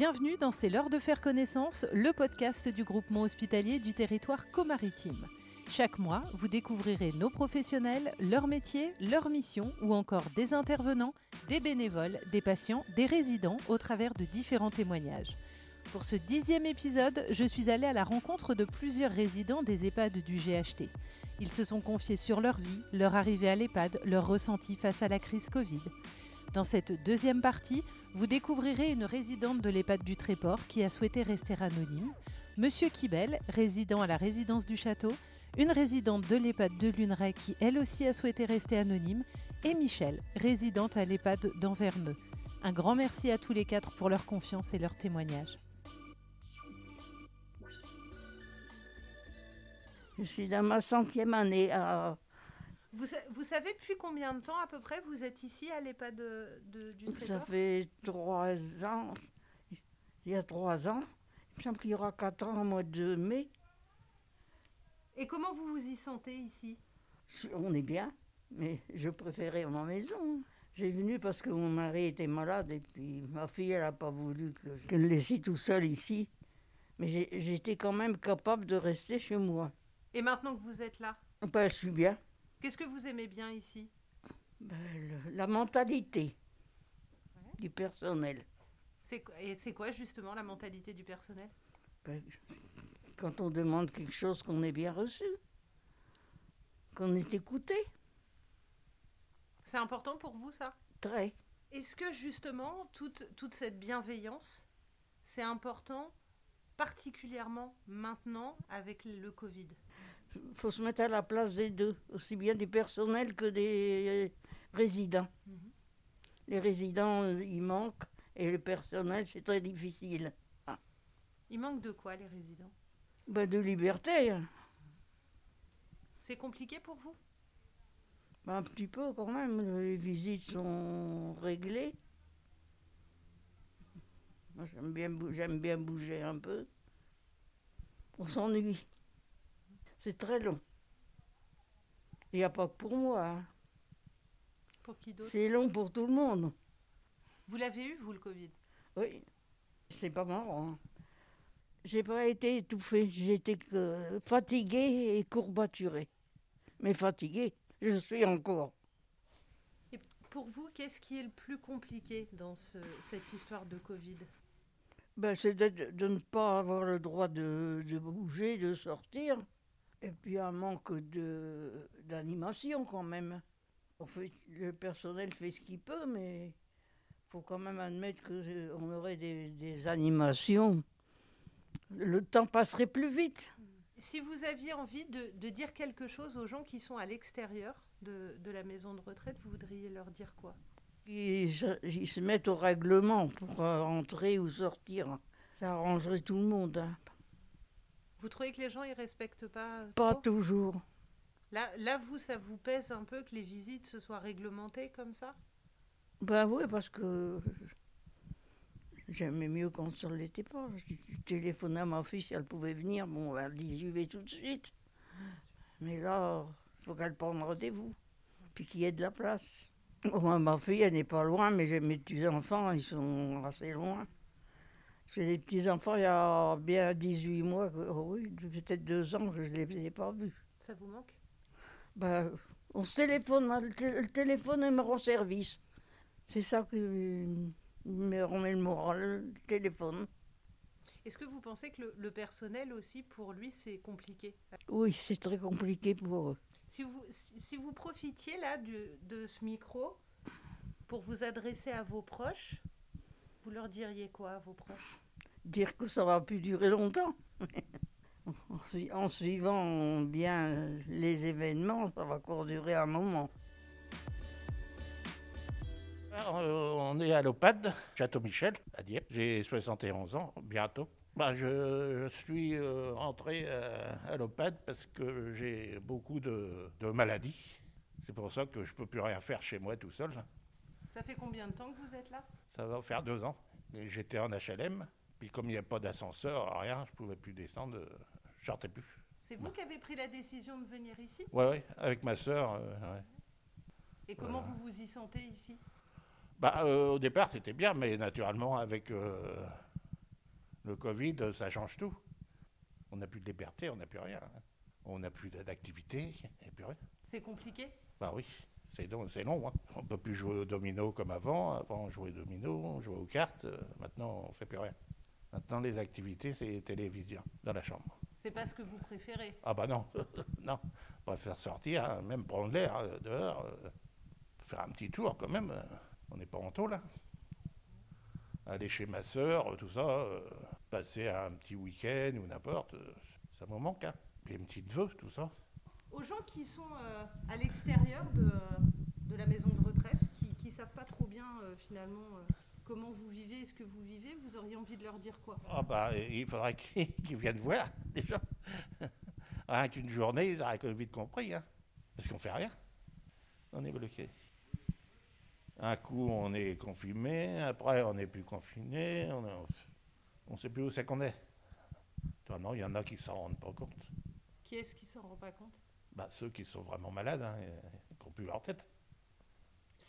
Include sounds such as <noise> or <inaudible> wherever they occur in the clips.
Bienvenue dans C'est l'heure de faire connaissance, le podcast du groupement hospitalier du territoire comaritime. Chaque mois, vous découvrirez nos professionnels, leur métier, leur mission ou encore des intervenants, des bénévoles, des patients, des résidents au travers de différents témoignages. Pour ce dixième épisode, je suis allée à la rencontre de plusieurs résidents des EHPAD du GHT. Ils se sont confiés sur leur vie, leur arrivée à l'EHPAD, leur ressenti face à la crise Covid. Dans cette deuxième partie, vous découvrirez une résidente de l'EHPAD du Tréport qui a souhaité rester anonyme, Monsieur Kibel, résident à la résidence du château, une résidente de l'EHPAD de Luneray qui elle aussi a souhaité rester anonyme, et Michel, résidente à l'EHPAD d'Anverneux. Un grand merci à tous les quatre pour leur confiance et leur témoignage. Je suis dans ma centième année. à- Vous, savez depuis combien de temps à peu près vous êtes ici à l'EHPAD du Ça fait trois ans. Il y a trois ans. Il me semble qu'il y aura quatre ans au mois de mai. Et comment vous vous y sentez ici? On est bien, mais je préférais ma maison. J'ai venu parce que mon mari était malade et puis ma fille, elle n'a pas voulu que je le laisse tout seul ici. Mais j'étais quand même capable de rester chez moi. Et maintenant que vous êtes là, Ben, je suis bien. Qu'est-ce que vous aimez bien ici? Ben, le- la mentalité du personnel. C'est- Et c'est quoi justement la mentalité du personnel? Ben, quand on demande quelque chose qu'on est bien reçu, qu'on est écouté, C'est important pour vous ça? Très. Est-ce que justement toute, toute cette bienveillance, c'est important particulièrement maintenant avec le Covid? Il faut se mettre à la place des deux, aussi bien du personnel que des résidents. Mhm. Les résidents, euh, ils manquent, et le personnel, c'est très difficile. Il manque de quoi les résidents? Ben, de liberté, hein. C'est compliqué pour vous? Ben, un petit peu quand même. Les visites sont réglées. Moi, j'aime bien, j'aime bien bouger un peu. On s'ennuie. C'est très long. Il n'y a pas que pour moi. hein. Pour qui d'autre? C'est long pour tout le monde. Vous l'avez eu vous le Covid? Oui. C'est pas marrant. hein. J'ai pas été étouffée. J'étais que fatiguée et courbaturée. Mais fatiguée, je suis encore. Et pour vous, qu'est-ce qui est le plus compliqué dans ce- cette histoire de Covid? Ben, c'est de, de ne pas avoir le droit de, de bouger, de sortir. Et puis un manque de, d'animation quand même. On fait, le personnel fait ce qu'il peut, mais il faut quand même admettre qu'on aurait des, des animations. Le temps passerait plus vite. Si vous aviez envie de, de dire quelque chose aux gens qui sont à l'extérieur de, de la maison de retraite, vous voudriez leur dire quoi? Ils, se- ils se mettent au règlement pour euh, entrer ou sortir. Ça arrangerait tout le monde. hein. Vous trouvez que les gens ils respectent pas Pas trop? toujours. Là, là, vous, ça vous pèse un peu que les visites se soient réglementées comme ça? Ben oui, parce que j'aimais mieux quand ça ne l'était pas. Je téléphonais à ma fille si elle pouvait venir. Bon, elle dit j'y vais tout de suite. Mais là, il faut qu'elle prenne rendez-vous. Puis qu'il y ait de la place. Bon, ma fille, elle n'est pas loin, mais j'ai mes petits-enfants, ils sont assez loin. J'ai des petits-enfants il y a bien 18 mois, oh oui, peut-être deux ans que je ne les ai pas vus. Ça vous manque? Ben, on se téléphone, moi, le, té- le téléphone me rend service. C'est ça qui me remet le moral, le téléphone. Est-ce que vous pensez que le, le personnel aussi, pour lui, c'est compliqué? Oui, c'est très compliqué pour eux. si vous, si, si vous profitiez là du- de ce micro pour vous adresser à vos proches, vous leur diriez quoi à vos proches? Dire que ça va plus durer longtemps. <laughs> en, sui- en suivant bien les événements, ça va encore durer un moment. Alors, euh, on est à l'OPAD, Château Michel, à Dieppe. J'ai 71 ans, bientôt. Ben, je, je suis euh, rentré euh, à l'OPAD parce que j'ai beaucoup de, de maladies. C'est pour ça que je ne peux plus rien faire chez moi tout seul. Ça fait combien de temps que vous êtes là? Ça va faire deux ans. J'étais en HLM, puis comme il n'y a pas d'ascenseur, rien, je ne pouvais plus descendre, euh, je sortais plus. C'est vous qui avez pris la décision de venir ici? Ouais, ouais, avec ma sœur. euh, ouais. Et comment Voilà. vous vous y sentez ici? Bah, euh, au départ, c'était bien, mais naturellement, avec euh, Le Covid, ça change tout. On n'a plus de liberté, on n'a plus rien. On n'a plus d'activité, et plus rien. C'est compliqué? Bah oui, c'est long. C'est long hein. On ne peut plus jouer au domino comme avant. Avant, on jouait au domino, on jouait aux cartes. Maintenant, on ne fait plus rien. Maintenant, les activités, c'est télévision dans la chambre. C'est pas ce que vous préférez Ah bah non, <laughs> non. On préfère sortir, hein, même prendre l'air euh, dehors, euh, faire un petit tour quand même. euh, on n'est pas en taux là. Aller chez ma sœur, tout ça, euh, passer un petit week-end ou n'importe, euh, ça me manque. Hein. Puis une petite vœux, tout ça. Aux gens qui sont à l'extérieur de, de la maison de retraite, qui ne savent pas trop bien finalement comment vous vivez et ce que vous vivez, vous auriez envie de leur dire quoi? Ah bah, il faudrait <laughs> qu'ils viennent voir, déjà. <laughs> Rien qu'une journée, ils auraient vite compris. Hein. Parce qu'on fait rien. On est bloqué. Un coup, on est confiné, après, on n'est plus confiné, on ne sait plus où c'est qu'on est. Non, il y en a qui s'en rendent pas compte. Qui est-ce qui s'en rend pas compte? Bah, ceux qui sont vraiment malades, hein, et qui n'ont plus leur tête.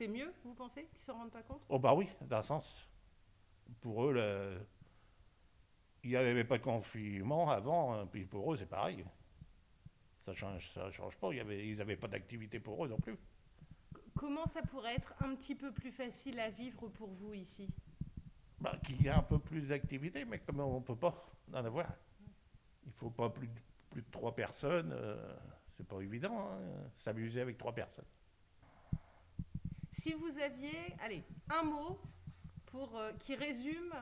C'est mieux, vous pensez, qu'ils s'en rendent pas compte? Oh bah oui, d'un sens. Pour eux, le- il n'y avait pas de confinement avant, hein, puis pour eux, c'est pareil. Ça change, ça change pas. Il y avait, ils n'avaient pas d'activité pour eux non plus. Comment ça pourrait être un petit peu plus facile à vivre pour vous ici? Bah, qu'il y a un peu plus d'activité, mais comme on ne peut pas en avoir. Il faut pas plus de, plus de trois personnes. euh, c'est pas évident, hein, s'amuser avec trois personnes. Si vous aviez, allez, un mot pour, euh, qui résume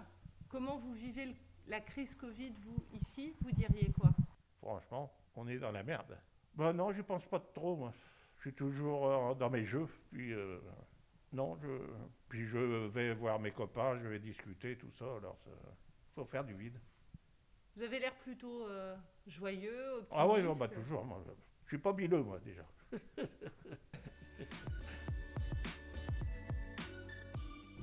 comment vous vivez le- la crise Covid, vous, ici, vous diriez quoi? Franchement, on est dans la merde. Ben non, je pense pas trop, moi. Je suis toujours euh, dans mes jeux, puis euh, non, je, puis je vais voir mes copains, je vais discuter, tout ça. Alors, il faut faire du vide. Vous avez l'air plutôt joyeux, optimiste. Ah oui, bah toujours. Moi, je, je suis pas bileux, moi, déjà. <laughs>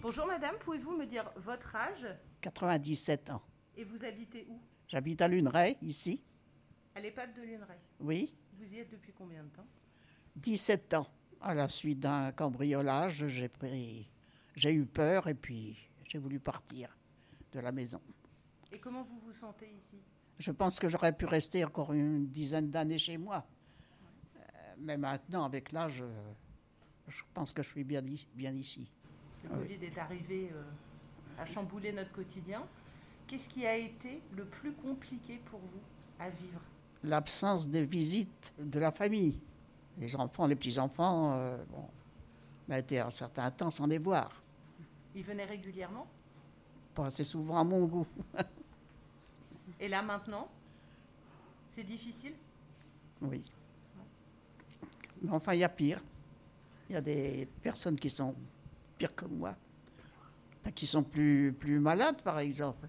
Bonjour madame, pouvez-vous me dire votre âge? 97 ans. et vous habitez où? J'habite à Luneray, ici. À l'EHPAD de Luneray? Oui, Vous y êtes depuis combien de temps? 17 ans. À la suite d'un cambriolage, j'ai pris, j'ai eu peur et puis j'ai voulu partir de la maison. Et comment vous vous sentez ici? Je pense que j'aurais pu rester encore une dizaine d'années chez moi. Euh, Mais maintenant, avec l'âge, je pense que je suis bien, bien ici. Le. Covid est arrivé à chambouler notre quotidien. Qu'est-ce qui a été le plus compliqué pour vous à vivre? L'absence des visites de la famille. Les enfants, les petits-enfants, euh, bon, on a été un certain temps sans les voir. Ils venaient régulièrement? Pas assez souvent à mon goût. <laughs> Et là maintenant C'est difficile? Oui. Mais enfin, il y a pire. Il y a des personnes qui sont pires que moi, qui sont plus, plus malades, par exemple.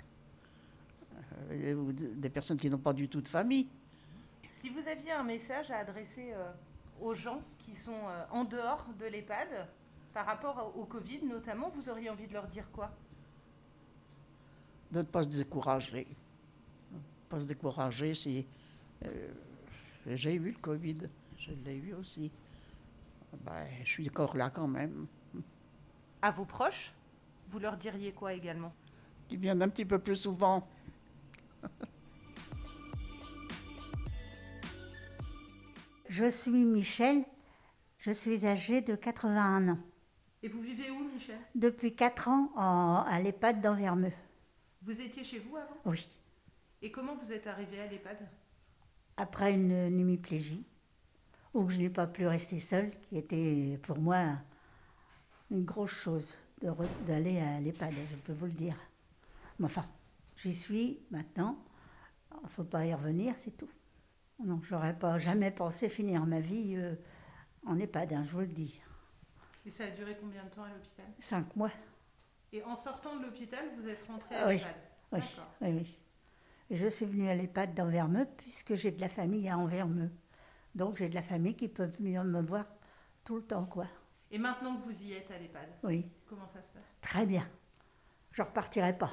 Euh, ou de- des personnes qui n'ont pas du tout de famille. Si vous aviez un message à adresser euh, aux gens qui sont euh, en dehors de l'EHPAD, par rapport au au Covid notamment, vous auriez envie de leur dire quoi? De ne pas se décourager. Pas se décourager si. euh, j'ai eu le Covid, je l'ai eu aussi. Ben, je suis encore là quand même. À vos proches, vous leur diriez quoi également? Qui viennent un petit peu plus souvent. Je suis Michel, je suis âgée de 81 ans. Et vous vivez où, Michel? Depuis 4 ans en- à l'EHPAD d'Anvermeux. Vous étiez chez vous avant? Oui, Et comment vous êtes arrivé à l'EHPAD après une hémiplégie, où je n'ai pas pu rester seule, qui était pour moi une grosse chose d'aller à l'EHPAD, je peux vous le dire. Mais enfin, j'y suis maintenant, il ne faut pas y revenir, c'est tout. Non, j'aurais pas jamais pensé finir ma vie euh, en EHPAD, hein, je vous le dis. Et ça a duré combien de temps à l'hôpital? Cinq mois. Et en sortant de l'hôpital, vous êtes rentré à Ah oui. l'EHPAD? Oui, oui, oui. Et Je suis venue à l'EHPAD d'Anvermeux puisque j'ai de la famille à Anvermeux. Donc j'ai de la famille qui peut venir me voir tout le temps, quoi. Et maintenant que vous y êtes à l'EHPAD, Oui, comment ça se passe? Très bien. Je ne repartirai pas.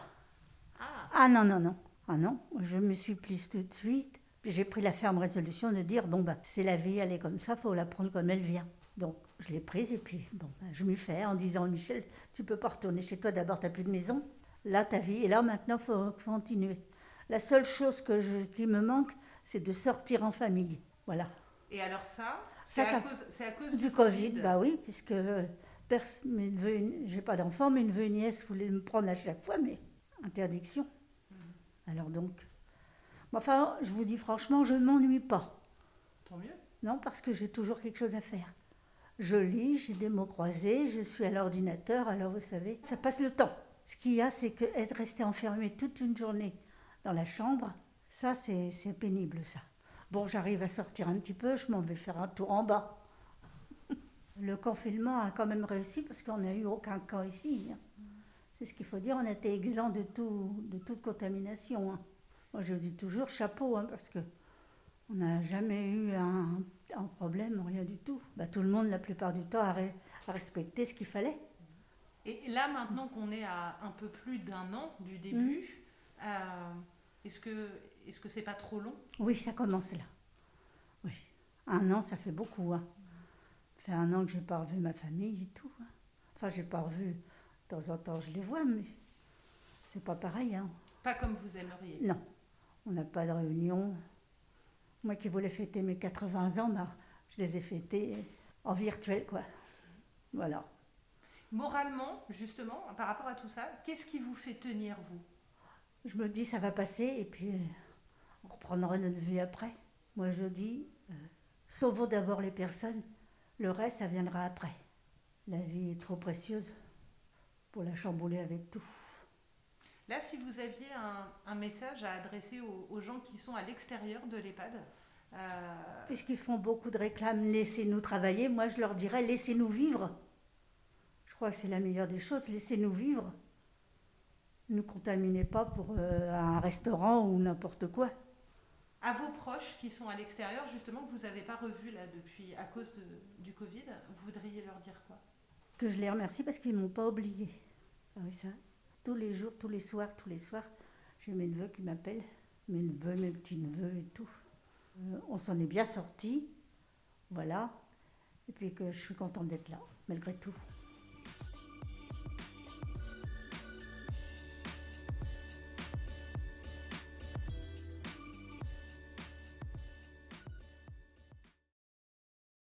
Ah Ah non, non, non. Ah non, je me suis prise tout de suite. J'ai pris la ferme résolution de dire, bon, bah, c'est la vie, elle est comme ça, faut la prendre comme elle vient. Donc je l'ai prise et puis, bon, bah, je m'y fais en disant, Michel, tu peux pas retourner chez toi, d'abord, tu n'as plus de maison. là ta vie. Et là maintenant, il faut continuer. La seule chose que je, qui me manque, c'est de sortir en famille. Voilà. Et alors Ça, c'est ça- à cause, c'est à cause Du du, Covid, bah oui, puisque j'ai pas d'enfant, mes neveux et nièces voulaient me prendre à chaque fois, mais interdiction. Alors donc, mais enfin, je vous dis franchement, je ne m'ennuie pas. Tant mieux. Non, parce que j'ai toujours quelque chose à faire. Je lis, j'ai des mots croisés, je suis à l'ordinateur, alors vous savez, ça passe le temps. Ce qu'il y a, c'est que être resté enfermé toute une journée dans la chambre, ça, c'est c'est pénible, ça. Bon, j'arrive à sortir un petit peu, je m'en vais faire un tour en bas. Le confinement a quand même réussi parce qu'on n'a eu aucun cas ici. hein. C'est ce qu'il faut dire, on été exempt de, tout, de toute contamination. hein. Moi, je dis toujours chapeau, hein, parce que on n'a jamais eu un, un problème, rien du tout. Bah, tout le monde, la plupart du temps, a, re- a respecté ce qu'il fallait. Et là, maintenant qu'on est à un peu plus d'un an du début, Mm. euh, est-ce que est-ce que c'est pas trop long? Oui, ça commence là. Oui. Un an, ça fait beaucoup. Hein. Ça fait un an que je n'ai pas revu ma famille et tout. hein. Enfin, j'ai pas revu. De temps en temps, je les vois, mais c'est pas pareil. Hein. Pas comme vous aimeriez. Non, on n'a pas de réunion. Moi qui voulais fêter mes 80 ans, bah, je les ai fêtés en virtuel, quoi. Voilà. Moralement, justement, par rapport à tout ça, qu'est-ce qui vous fait tenir vous? Je me dis, ça va passer et puis euh, on reprendra notre vie après. Moi, je dis, euh, sauvons d'abord les personnes, le reste, ça viendra après. La vie est trop précieuse pour la chambouler avec tout. Là, si vous aviez un, un message à adresser aux, aux gens qui sont à l'extérieur de l'EHPAD, euh, Puisqu'ils font beaucoup de réclames, laissez-nous travailler, moi je leur dirais, laissez-nous vivre. Je crois que c'est la meilleure des choses, laissez-nous vivre. Ne nous contaminez pas pour euh, un restaurant ou n'importe quoi. À vos proches qui sont à l'extérieur, justement, que vous n'avez pas revu là depuis à cause de- du Covid, vous voudriez leur dire quoi? Que je les remercie parce qu'ils ne m'ont pas oublié. Ah oui, ça. Tous les jours, tous les soirs, tous les soirs, j'ai mes neveux qui m'appellent, mes neveux, mes petits-neveux et tout. Euh, on s'en est bien sortis, voilà. Et puis que je suis contente d'être là, malgré tout.